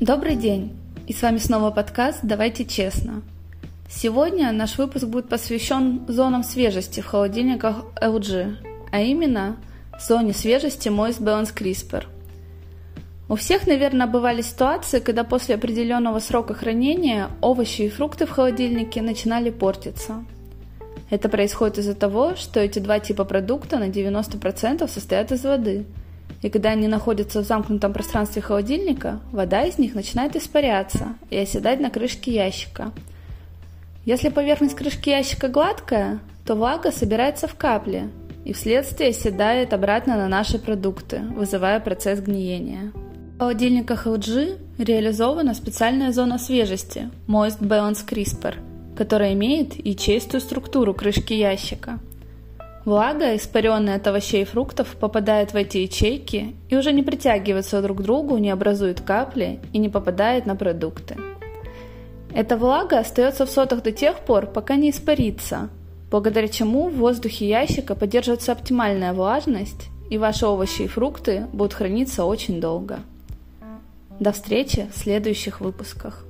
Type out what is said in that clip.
Добрый день! И с вами снова подкаст «Давайте честно». Сегодня наш выпуск будет посвящен зонам свежести в холодильниках LG, а именно зоне свежести Moist Balance CRISPR. У всех, наверное, бывали ситуации, когда после определенного срока хранения овощи и фрукты в холодильнике начинали портиться. Это происходит из-за того, что эти два типа продукта на 90% состоят из воды. И когда они находятся в замкнутом пространстве холодильника, вода из них начинает испаряться и оседать на крышке ящика – если поверхность крышки ящика гладкая, то влага собирается в капли и вследствие оседает обратно на наши продукты, вызывая процесс гниения. В холодильниках LG реализована специальная зона свежести Moist Balance CRISPR, которая имеет ячеистую структуру крышки ящика. Влага, испаренная от овощей и фруктов, попадает в эти ячейки и уже не притягивается друг к другу, не образует капли и не попадает на продукты. Эта влага остается в сотах до тех пор, пока не испарится, благодаря чему в воздухе ящика поддерживается оптимальная влажность, и ваши овощи и фрукты будут храниться очень долго. До встречи в следующих выпусках.